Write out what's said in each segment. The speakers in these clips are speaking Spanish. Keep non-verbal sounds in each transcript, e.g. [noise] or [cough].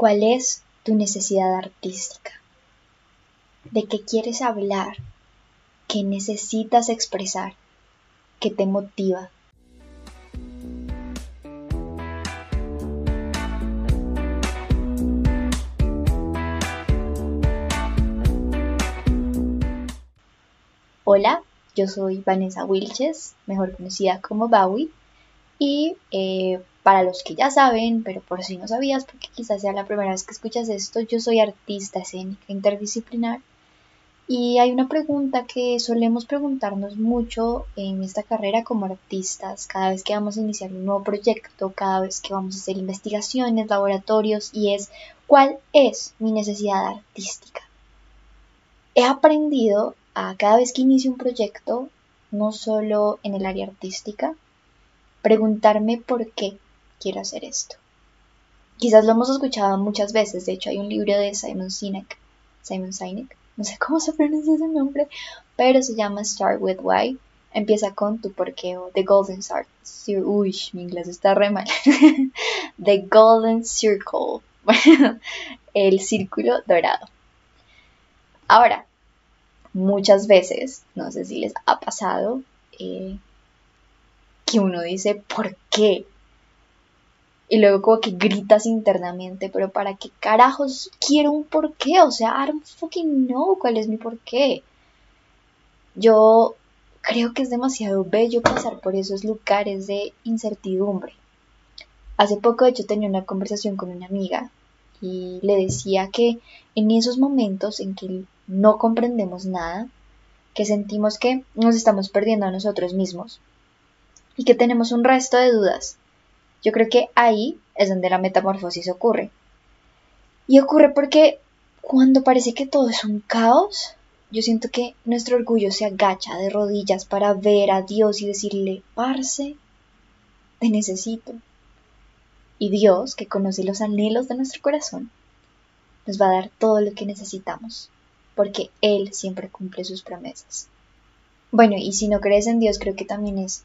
¿Cuál es tu necesidad artística? ¿De qué quieres hablar? ¿Qué necesitas expresar? ¿Qué te motiva? Hola, yo soy Vanessa Wilches, mejor conocida como Bowie, y eh, para los que ya saben, pero por si no sabías, porque quizás sea la primera vez que escuchas esto, yo soy artista escénica interdisciplinar y hay una pregunta que solemos preguntarnos mucho en esta carrera como artistas, cada vez que vamos a iniciar un nuevo proyecto, cada vez que vamos a hacer investigaciones, laboratorios, y es ¿cuál es mi necesidad artística? He aprendido a cada vez que inicio un proyecto, no solo en el área artística, preguntarme por qué quiero hacer esto. Quizás lo hemos escuchado muchas veces, de hecho hay un libro de Simon Sinek, Simon Sinek, no sé cómo se [laughs] pronuncia ese nombre, pero se llama Start with Why. Empieza con tu porqué o The Golden Circle. Uy, mi inglés está re mal. [laughs] The Golden Circle. [laughs] el círculo dorado. Ahora, muchas veces, no sé si les ha pasado, eh, que uno dice, ¿por qué? Y luego como que gritas internamente, pero ¿para qué carajos quiero un porqué? O sea, I don't fucking know cuál es mi porqué. Yo creo que es demasiado bello pasar por esos lugares de incertidumbre. Hace poco, de hecho, tenía una conversación con una amiga y le decía que en esos momentos en que no comprendemos nada, que sentimos que nos estamos perdiendo a nosotros mismos, y que tenemos un resto de dudas. Yo creo que ahí es donde la metamorfosis ocurre. Y ocurre porque cuando parece que todo es un caos, yo siento que nuestro orgullo se agacha de rodillas para ver a Dios y decirle, parce, te necesito. Y Dios, que conoce los anhelos de nuestro corazón, nos va a dar todo lo que necesitamos, porque Él siempre cumple sus promesas. Bueno, y si no crees en Dios, creo que también es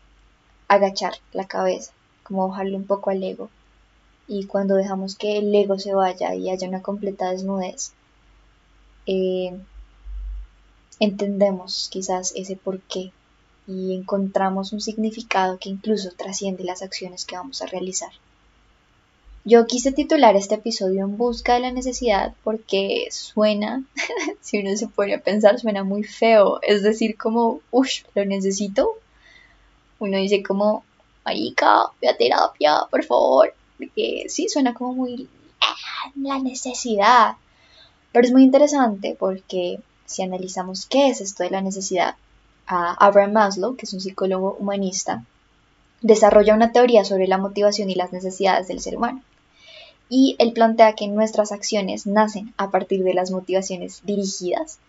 agachar la cabeza, como bajarle un poco al ego. Y cuando dejamos que el ego se vaya y haya una completa desnudez, eh, entendemos quizás ese porqué y encontramos un significado que incluso trasciende las acciones que vamos a realizar. Yo quise titular este episodio En busca de la necesidad porque suena, [laughs] si uno se pone a pensar, suena muy feo. Es decir, como, uff, lo necesito, uno dice como, marica, a terapia, por favor, porque sí, suena como muy ah, la necesidad. Pero es muy interesante porque si analizamos qué es esto de la necesidad, Abraham Maslow, que es un psicólogo humanista, desarrolla una teoría sobre la motivación y las necesidades del ser humano. Y él plantea que nuestras acciones nacen a partir de las motivaciones dirigidas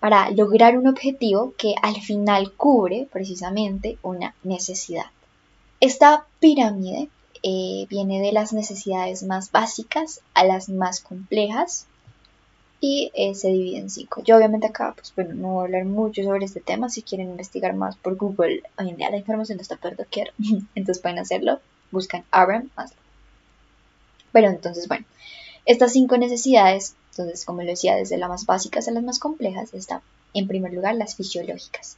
para lograr un objetivo que al final cubre precisamente una necesidad. Esta pirámide eh, viene de las necesidades más básicas a las más complejas y eh, se divide en cinco. Yo obviamente acá, pues bueno, no voy a hablar mucho sobre este tema. Si quieren investigar más por Google, hoy en día la información está por doquier, [laughs] entonces pueden hacerlo. Buscan Abraham Maslow. Pero entonces, bueno, estas cinco necesidades entonces, como lo decía, desde las más básicas a las más complejas está, en primer lugar, las fisiológicas.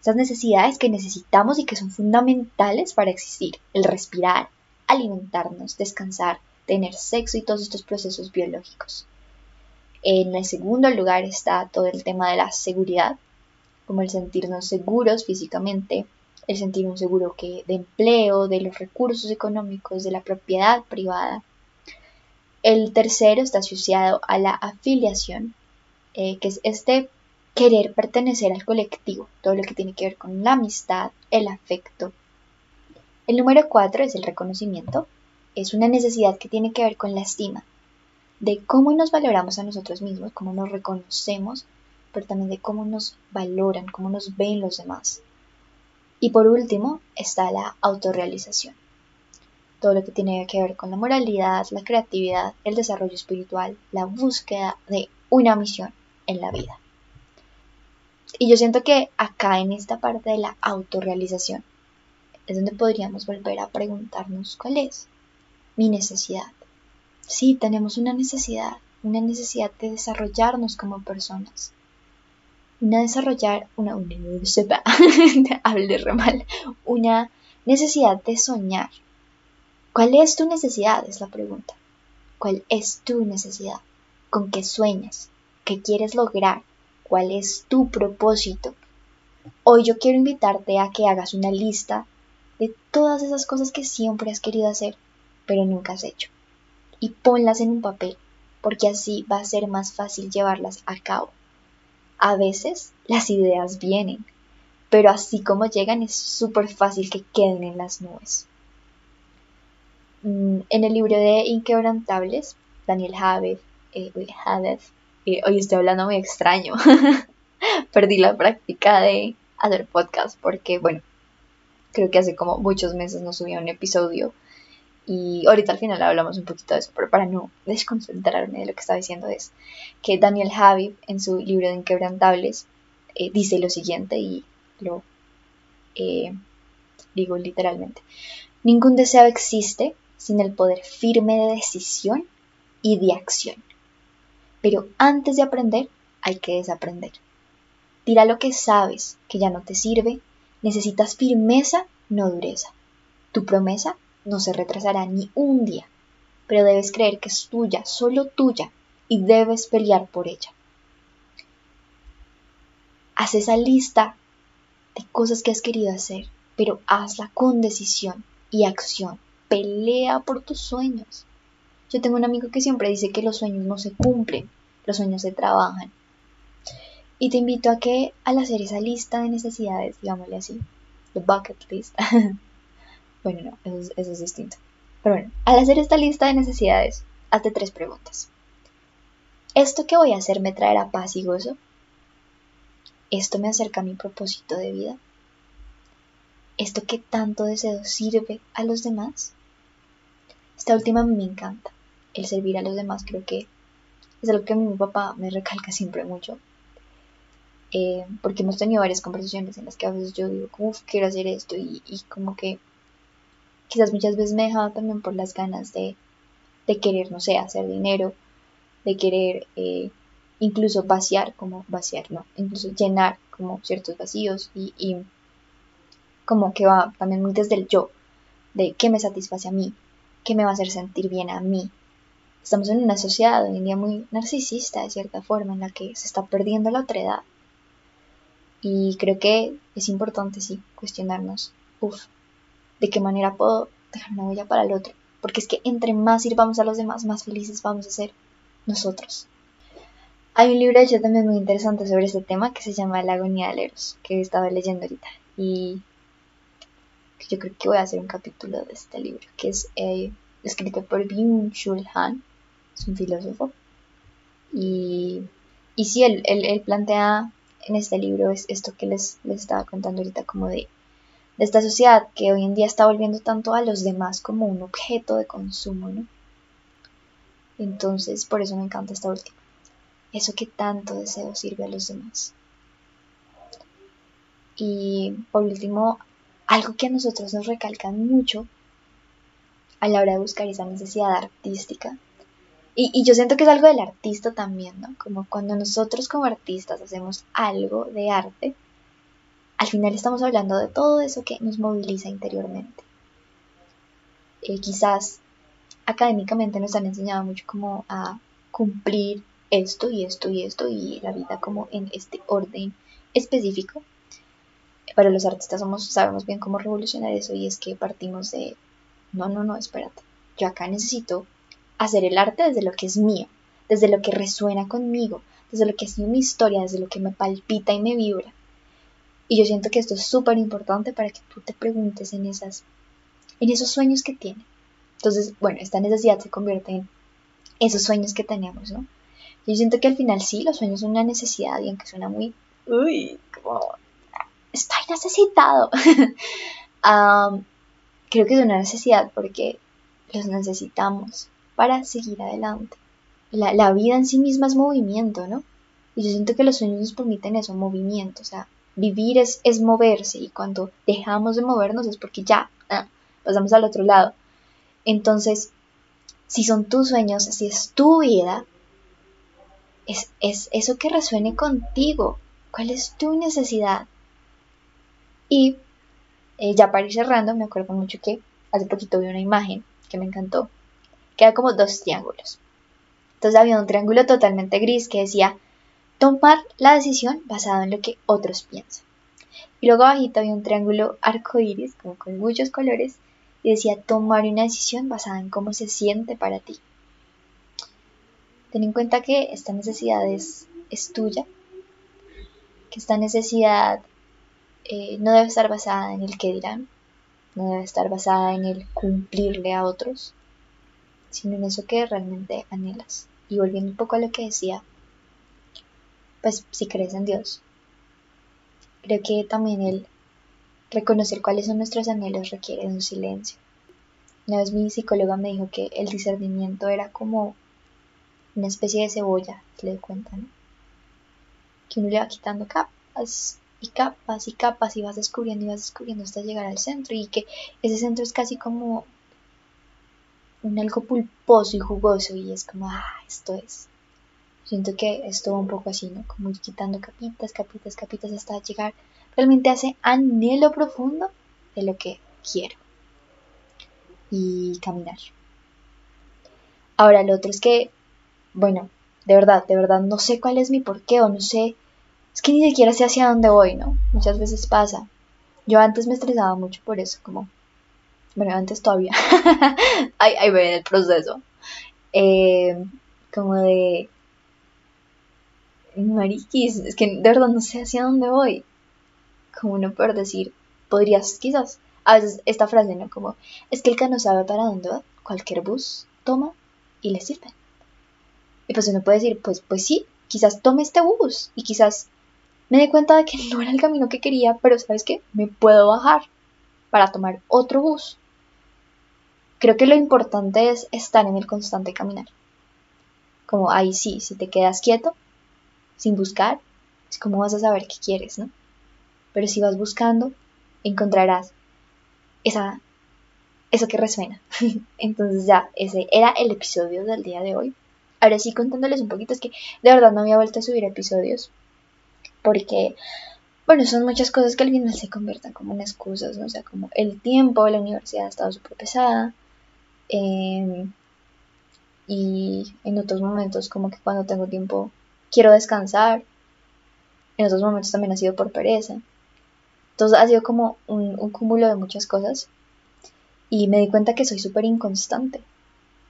Esas necesidades que necesitamos y que son fundamentales para existir. El respirar, alimentarnos, descansar, tener sexo y todos estos procesos biológicos. En el segundo lugar está todo el tema de la seguridad, como el sentirnos seguros físicamente, el sentir un seguro que, de empleo, de los recursos económicos, de la propiedad privada, el tercero está asociado a la afiliación, eh, que es este querer pertenecer al colectivo, todo lo que tiene que ver con la amistad, el afecto. El número cuatro es el reconocimiento, es una necesidad que tiene que ver con la estima, de cómo nos valoramos a nosotros mismos, cómo nos reconocemos, pero también de cómo nos valoran, cómo nos ven los demás. Y por último está la autorrealización todo lo que tiene que ver con la moralidad, la creatividad, el desarrollo espiritual, la búsqueda de una misión en la vida. Y yo siento que acá en esta parte de la autorrealización es donde podríamos volver a preguntarnos cuál es mi necesidad. sí, tenemos una necesidad, una necesidad de desarrollarnos como personas. Una desarrollar, una, una [laughs] hable re mal, una necesidad de soñar. ¿Cuál es tu necesidad? Es la pregunta. ¿Cuál es tu necesidad? ¿Con qué sueñas? ¿Qué quieres lograr? ¿Cuál es tu propósito? Hoy yo quiero invitarte a que hagas una lista de todas esas cosas que siempre has querido hacer, pero nunca has hecho. Y ponlas en un papel, porque así va a ser más fácil llevarlas a cabo. A veces las ideas vienen, pero así como llegan es súper fácil que queden en las nubes. Mm, en el libro de Inquebrantables, Daniel Javed, eh, hoy estoy hablando muy extraño, [laughs] perdí la práctica de hacer podcast porque, bueno, creo que hace como muchos meses no subía un episodio y ahorita al final hablamos un poquito de eso, pero para no [laughs] desconcentrarme de lo que estaba diciendo es que Daniel Javid en su libro de Inquebrantables eh, dice lo siguiente y lo eh, digo literalmente. Ningún deseo existe sin el poder firme de decisión y de acción. Pero antes de aprender hay que desaprender. Tira lo que sabes que ya no te sirve, necesitas firmeza, no dureza. Tu promesa no se retrasará ni un día, pero debes creer que es tuya, solo tuya, y debes pelear por ella. Haz esa lista de cosas que has querido hacer, pero hazla con decisión y acción. Pelea por tus sueños. Yo tengo un amigo que siempre dice que los sueños no se cumplen, los sueños se trabajan. Y te invito a que al hacer esa lista de necesidades, digámosle así, the bucket list, [laughs] Bueno, no, eso es, distinto. Pero bueno, al hacer esta lista de necesidades, hazte tres preguntas. ¿Esto que voy a hacer me traerá paz y gozo? ¿Esto me acerca a mi propósito de vida? ¿Esto que tanto deseo sirve a los demás? Esta última me encanta. El servir a los demás creo que es algo que mi papá me recalca siempre mucho. Eh, porque hemos tenido varias conversaciones en las que a veces yo digo, uff, quiero hacer esto y, como que quizás muchas veces me he dejado también por las ganas de, querer, no sé, hacer dinero, de querer eh, incluso vaciar, como vaciar, no, incluso llenar como ciertos vacíos y, y como que va también muy desde el yo, de qué me satisface a mí, qué me va a hacer sentir bien a mí. Estamos en una sociedad hoy en día muy narcisista de cierta forma, en la que se está perdiendo la otredad. Y creo que es importante, sí, cuestionarnos, uff, de qué manera puedo dejar una huella para el otro. Porque es que entre más sirvamos a los demás, más felices vamos a ser nosotros. Hay un libro hecho también muy interesante sobre este tema que se llama La agonía de Eros, que estaba leyendo ahorita. Y yo creo que voy a hacer un capítulo de este libro, que es eh, escrito por Byung-Chul Han, es un filósofo. Y, y sí, él, él, plantea en este libro es esto que les, les estaba contando ahorita, como de de esta sociedad que hoy en día está volviendo tanto a los demás como un objeto de consumo, ¿no? Entonces, por eso me encanta esta última. Eso que tanto deseo sirve a los demás. Y por último, algo que a nosotros nos recalcan mucho a la hora de buscar esa necesidad artística. Y, yo siento que es algo del artista también, ¿no? Como cuando nosotros como artistas hacemos algo de arte, al final estamos hablando de todo eso que nos moviliza interiormente. Eh, quizás académicamente nos han enseñado mucho como a cumplir esto y esto y esto y la vida como en este orden específico. Para los artistas somos, sabemos bien cómo revolucionar eso y es que partimos de, no, no, no, espérate, yo acá necesito hacer el arte desde lo que es mío, desde lo que resuena conmigo, desde lo que ha sido mi historia, desde lo que me palpita y me vibra. Y yo siento que esto es súper importante para que tú te preguntes en, esas, en esos sueños que tienes. Entonces, bueno, esta necesidad se convierte en esos sueños que tenemos, ¿no? Yo siento que al final sí, los sueños son una necesidad y aunque suena muy, uy, como, estoy necesitado. [laughs] creo que es una necesidad porque los necesitamos para seguir adelante. La, vida en sí misma es movimiento, ¿no? Y yo siento que los sueños nos permiten eso, movimiento, o sea, vivir es, es moverse y cuando dejamos de movernos es porque ya ah, pasamos al otro lado. Entonces, si son tus sueños, si es tu vida, es, eso que resuene contigo. ¿Cuál es tu necesidad? Y eh, ya para ir cerrando, me acuerdo mucho que hace poquito vi una imagen que me encantó, que era como dos triángulos. Entonces había un triángulo totalmente gris que decía tomar la decisión basado en lo que otros piensan. Y luego abajito había un triángulo arcoíris, como con muchos colores, y decía tomar una decisión basada en cómo se siente para ti. Ten en cuenta que esta necesidad es, tuya, que esta necesidad eh, no debe estar basada en el que dirán, no debe estar basada en el cumplirle a otros, sino en eso que realmente anhelas. Y volviendo un poco a lo que decía, pues si crees en Dios, creo que también el reconocer cuáles son nuestros anhelos requiere un silencio. Una vez mi psicóloga me dijo que el discernimiento era como una especie de cebolla, se le cuenta, ¿no? Que uno le va quitando capas y capas y capas y vas descubriendo y vas descubriendo hasta llegar al centro y que ese centro es casi como un algo pulposo y jugoso y es como, ah, esto es. Siento que es todo un poco así, ¿no? Como quitando capitas, capitas, capitas hasta llegar realmente a ese anhelo profundo de lo que quiero. Y caminar. Ahora, lo otro es que, bueno, de verdad, de verdad, no sé cuál es mi porqué o no sé, es que ni siquiera sé hacia dónde voy, ¿no? Muchas veces pasa. Yo antes me estresaba mucho por eso, como bueno, antes todavía, [laughs] ahí, ahí en el proceso, eh, como de, mariquis, es que de verdad no sé hacia dónde voy, como no poder decir, podrías quizás, a veces esta frase, ¿no? Como, es que el que no sabe para dónde va, cualquier bus toma y le sirve. Y pues uno puede decir, pues, pues sí, quizás tome este bus y quizás me dé cuenta de que [laughs] no era el camino que quería, pero ¿sabes qué? Me puedo bajar para tomar otro bus Creo que lo importante es estar en el constante caminar. Como ahí sí, si te quedas quieto, sin buscar, es como vas a saber qué quieres, ¿no? Pero si vas buscando, encontrarás esa, eso que resuena. [laughs] Entonces ya, ese era el episodio del día de hoy. Ahora sí, contándoles un poquito, es que de verdad no había vuelto a subir episodios. Porque, bueno, son muchas cosas que al final se convierten como en excusas, ¿no? O sea, como el tiempo, la universidad ha estado súper pesada. Em, y en otros momentos, como que cuando tengo tiempo, quiero descansar. En otros momentos también ha sido por pereza. Entonces ha sido como un, cúmulo de muchas cosas. Y me di cuenta que soy súper inconstante.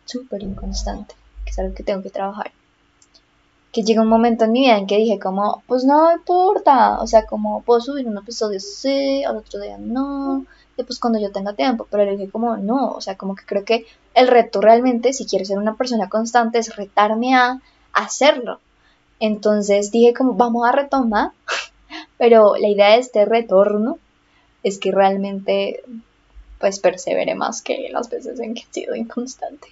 Súper inconstante. Que es algo que tengo que trabajar. Que llega un momento en mi vida en que dije como, pues no importa. O sea, como puedo subir un episodio sí, al otro día no pues cuando yo tenga tiempo, pero le dije como no, o sea, como que creo que el reto realmente, si quiero ser una persona constante, es retarme a hacerlo. Entonces dije como vamos a retomar, [laughs] pero la idea de este retorno es que realmente pues persevere más que las veces en que he sido inconstante.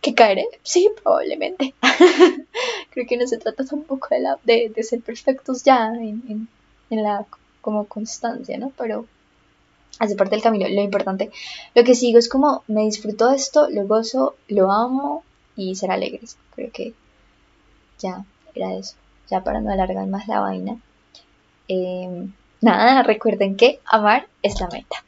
¿Que caeré? Sí, probablemente. [laughs] Creo que no se trata tampoco de, la, de, ser perfectos ya en, en la como constancia, ¿no? Pero hace parte del camino. Lo importante, lo que sigo es como me disfruto de esto, lo gozo, lo amo y ser alegres. Creo que ya era eso. Ya para no alargar más la vaina. Em, nada, [laughs] recuerden que amar es la meta.